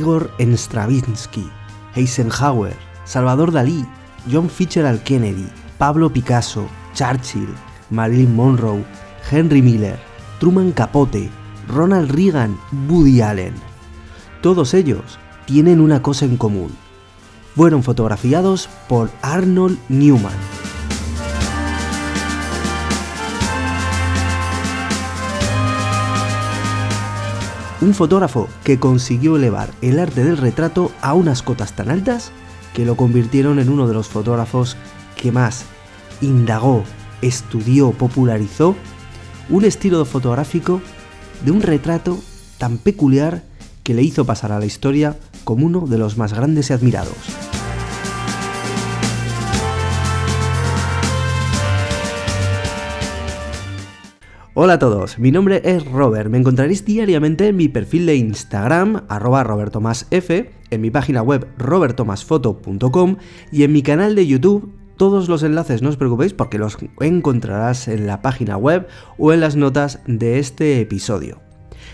Igor Stravinsky, Eisenhower, Salvador Dalí, John Fitzgerald Kennedy, Pablo Picasso, Churchill, Marilyn Monroe, Henry Miller, Truman Capote, Ronald Reagan, Woody Allen. Todos ellos tienen una cosa en común. Fueron fotografiados por Arnold Newman. Un fotógrafo que consiguió elevar el arte del retrato a unas cotas tan altas que lo convirtieron en uno de los fotógrafos que más indagó, estudió, popularizó un estilo fotográfico de un retrato tan peculiar que le hizo pasar a la historia como uno de los más grandes y admirados. Hola a todos, mi nombre es Robert, me encontraréis diariamente en mi perfil de Instagram, en mi página web robertomasfoto.com y en mi canal de YouTube. Todos los enlaces no os preocupéis porque los encontrarás en la página web o en las notas de este episodio.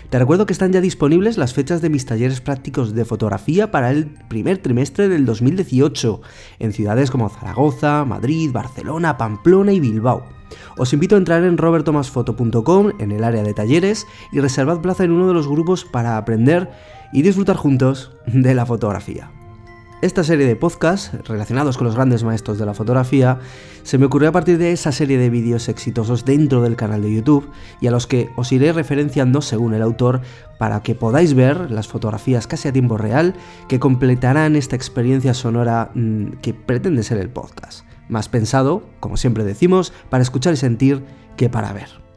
Te recuerdo que están ya disponibles las fechas de mis talleres prácticos de fotografía para el primer trimestre del 2018 en ciudades como Zaragoza, Madrid, Barcelona, Pamplona y Bilbao. Os invito a entrar en robertomasfoto.com en el área de talleres y reservad plaza en uno de los grupos para aprender y disfrutar juntos de la fotografía. Esta serie de podcasts relacionados con los grandes maestros de la fotografía se me ocurrió a partir de esa serie de vídeos exitosos dentro del canal de YouTube y a los que os iré referenciando según el autor para que podáis ver las fotografías casi a tiempo real que completarán esta experiencia sonora mm, que pretende ser el podcast más pensado, como siempre decimos, para escuchar y sentir que para ver.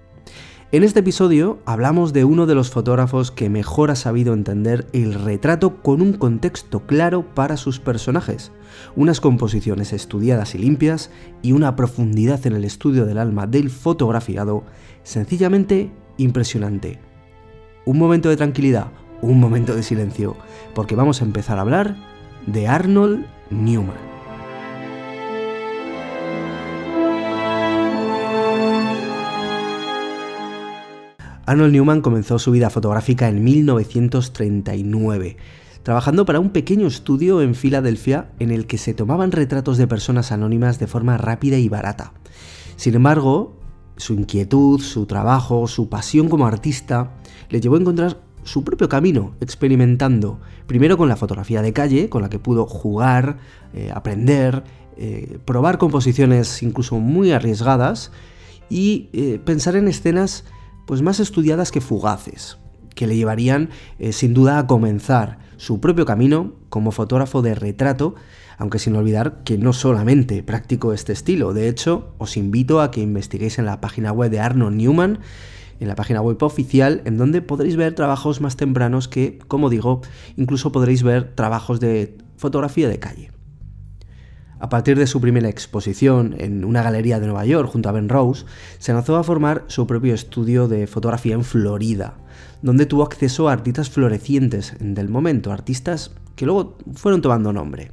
En este episodio hablamos de uno de los fotógrafos que mejor ha sabido entender el retrato con un contexto claro para sus personajes, unas composiciones estudiadas y limpias y una profundidad en el estudio del alma del fotografiado sencillamente impresionante. Un momento de tranquilidad, un momento de silencio, porque vamos a empezar a hablar de Arnold Newman. Arnold Newman comenzó su vida fotográfica en 1939, trabajando para un pequeño estudio en Filadelfia en el que se tomaban retratos de personas anónimas de forma rápida y barata. Sin embargo, su inquietud, su trabajo, su pasión como artista le llevó a encontrar su propio camino, experimentando primero con la fotografía de calle, con la que pudo jugar, eh, aprender, eh, probar composiciones incluso muy arriesgadas y eh, pensar en escenas pues más estudiadas que fugaces, que le llevarían eh, sin duda a comenzar su propio camino como fotógrafo de retrato, aunque sin olvidar que no solamente practicó este estilo, de hecho os invito a que investiguéis en la página web de Arnold Newman, en la página web oficial, en donde podréis ver trabajos más tempranos que, como digo, incluso podréis ver trabajos de fotografía de calle. A partir de su primera exposición en una galería de Nueva York junto a Ben Rose, se lanzó a formar su propio estudio de fotografía en Florida, donde tuvo acceso a artistas florecientes del momento, artistas que luego fueron tomando nombre.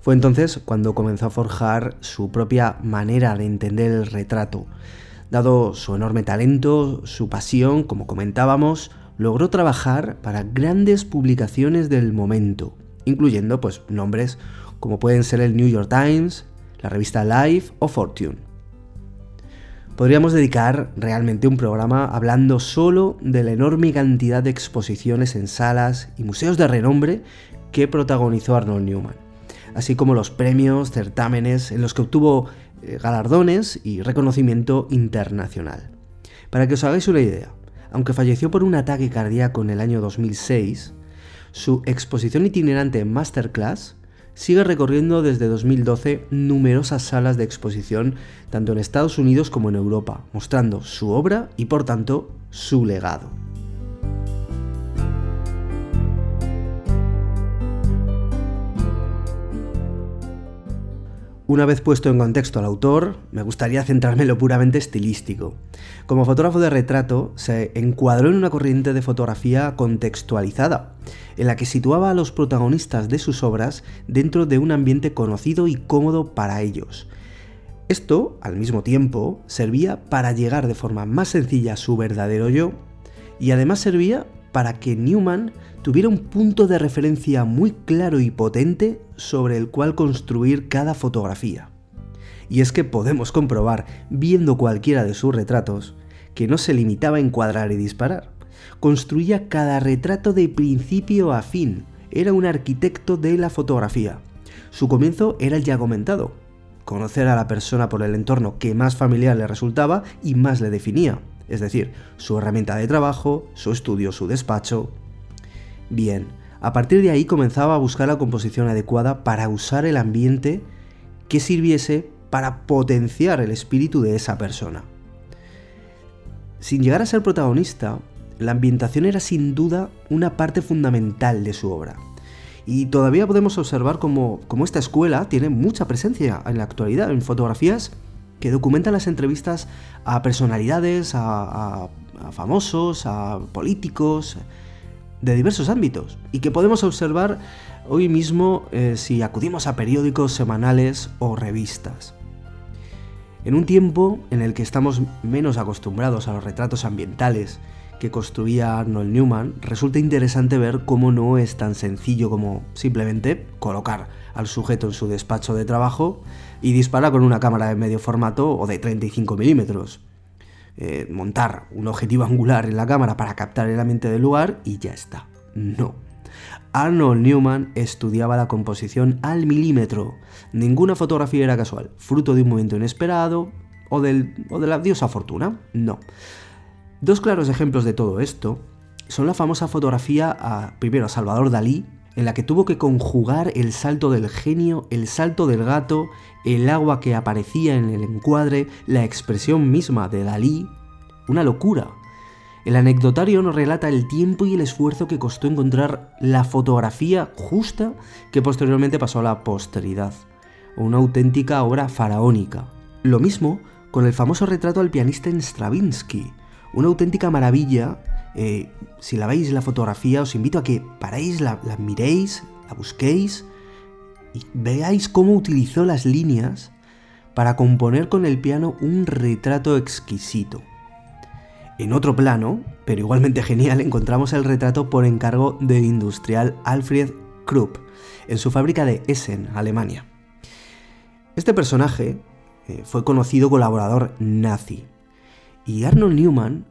Fue entonces cuando comenzó a forjar su propia manera de entender el retrato. Dado su enorme talento, su pasión, como comentábamos, logró trabajar para grandes publicaciones del momento, incluyendo pues nombres como pueden ser el New York Times, la revista Life o Fortune. Podríamos dedicar realmente un programa hablando solo de la enorme cantidad de exposiciones en salas y museos de renombre que protagonizó Arnold Newman, así como los premios, certámenes en los que obtuvo eh, galardones y reconocimiento internacional. Para que os hagáis una idea, aunque falleció por un ataque cardíaco en el año 2006, su exposición itinerante Masterclass sigue recorriendo desde 2012 numerosas salas de exposición tanto en Estados Unidos como en Europa, mostrando su obra y por tanto su legado. Una vez puesto en contexto al autor, me gustaría centrarme en lo puramente estilístico. Como fotógrafo de retrato, se encuadró en una corriente de fotografía contextualizada, en la que situaba a los protagonistas de sus obras dentro de un ambiente conocido y cómodo para ellos. Esto, al mismo tiempo, servía para llegar de forma más sencilla a su verdadero yo, y además servía para que Newman tuviera un punto de referencia muy claro y potente sobre el cual construir cada fotografía. Y es que podemos comprobar, viendo cualquiera de sus retratos, que no se limitaba a encuadrar y disparar. Construía cada retrato de principio a fin. Era un arquitecto de la fotografía. Su comienzo era el ya comentado, conocer a la persona por el entorno que más familiar le resultaba y más le definía, es decir, su herramienta de trabajo, su estudio, su despacho. Bien, a partir de ahí comenzaba a buscar la composición adecuada para usar el ambiente que sirviese para potenciar el espíritu de esa persona. Sin llegar a ser protagonista, la ambientación era sin duda una parte fundamental de su obra. Y todavía podemos observar cómo, esta escuela tiene mucha presencia en la actualidad en fotografías que documentan las entrevistas a personalidades, a, famosos, a políticos, de diversos ámbitos, y que podemos observar hoy mismo eh, si acudimos a periódicos semanales o revistas. En un tiempo en el que estamos menos acostumbrados a los retratos ambientales que construía Arnold Newman, resulta interesante ver cómo no es tan sencillo como simplemente colocar al sujeto en su despacho de trabajo y disparar con una cámara de medio formato o de 35 milímetros. Eh, montar un objetivo angular en la cámara para captar el ambiente del lugar y ya está. No. Arnold Newman estudiaba la composición al milímetro. Ninguna fotografía era casual, fruto de un momento inesperado o, del, o de la diosa fortuna. No. Dos claros ejemplos de todo esto son la famosa fotografía a, primero a Salvador Dalí, en la que tuvo que conjugar el salto del genio, el salto del gato, el agua que aparecía en el encuadre, la expresión misma de Dalí. Una locura. El anecdotario nos relata el tiempo y el esfuerzo que costó encontrar la fotografía justa que posteriormente pasó a la posteridad. Una auténtica obra faraónica. Lo mismo con el famoso retrato al pianista en Stravinsky, una auténtica maravilla. Eh, si la veis la fotografía, os invito a que paréis, la, la miréis, la busquéis y veáis cómo utilizó las líneas para componer con el piano un retrato exquisito. En otro plano, pero igualmente genial, encontramos el retrato por encargo del industrial Alfred Krupp en su fábrica de Essen, Alemania. Este personaje eh, fue conocido colaborador nazi y Arnold Newman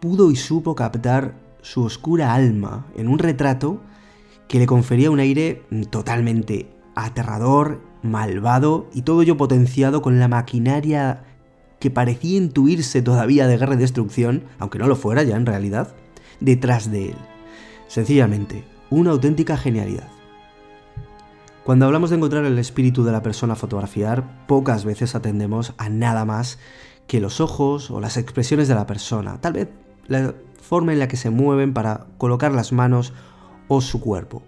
pudo y supo captar su oscura alma en un retrato que le confería un aire totalmente aterrador, malvado y todo ello potenciado con la maquinaria que parecía intuirse todavía de guerra y destrucción, aunque no lo fuera ya en realidad, detrás de él. Sencillamente, una auténtica genialidad. Cuando hablamos de encontrar el espíritu de la persona a fotografiar, pocas veces atendemos a nada más que los ojos o las expresiones de la persona, tal vez la forma en la que se mueven para colocar las manos o su cuerpo.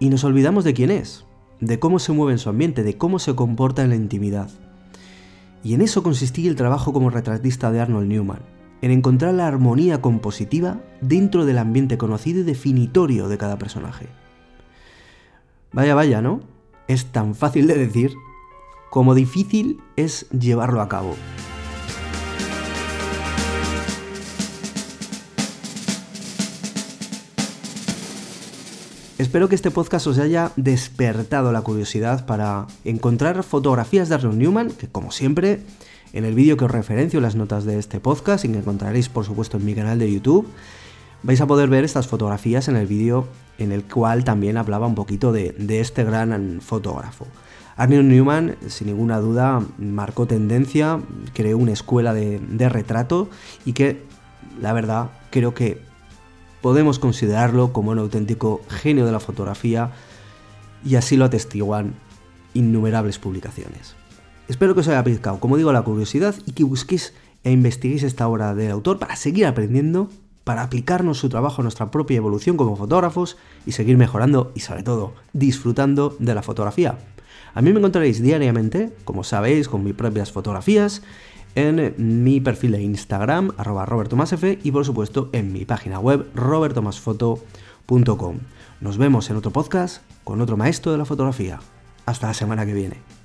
Y nos olvidamos de quién es, de cómo se mueve en su ambiente, de cómo se comporta en la intimidad. Y en eso consistía el trabajo como retratista de Arnold Newman, en encontrar la armonía compositiva dentro del ambiente conocido y definitorio de cada personaje. Vaya, vaya, ¿no? Es tan fácil de decir como difícil es llevarlo a cabo. Espero que este podcast os haya despertado la curiosidad para encontrar fotografías de Arnold Newman, que como siempre, en el vídeo que os referencio las notas de este podcast y que encontraréis por supuesto en mi canal de YouTube, vais a poder ver estas fotografías en el vídeo en el cual también hablaba un poquito de, este gran fotógrafo. Arnold Newman, sin ninguna duda, marcó tendencia, creó una escuela de, de retrato y que, la verdad, creo que podemos considerarlo como un auténtico genio de la fotografía y así lo atestiguan innumerables publicaciones. Espero que os haya picado, como digo, la curiosidad y que busquéis e investiguéis esta obra del autor para seguir aprendiendo, para aplicarnos su trabajo a nuestra propia evolución como fotógrafos y seguir mejorando y sobre todo disfrutando de la fotografía. A mí me encontraréis diariamente, como sabéis, con mis propias fotografías en mi perfil de Instagram, arroba robertomasf, y por supuesto en mi página web, robertomasfoto.com. Nos vemos en otro podcast con otro maestro de la fotografía. Hasta la semana que viene.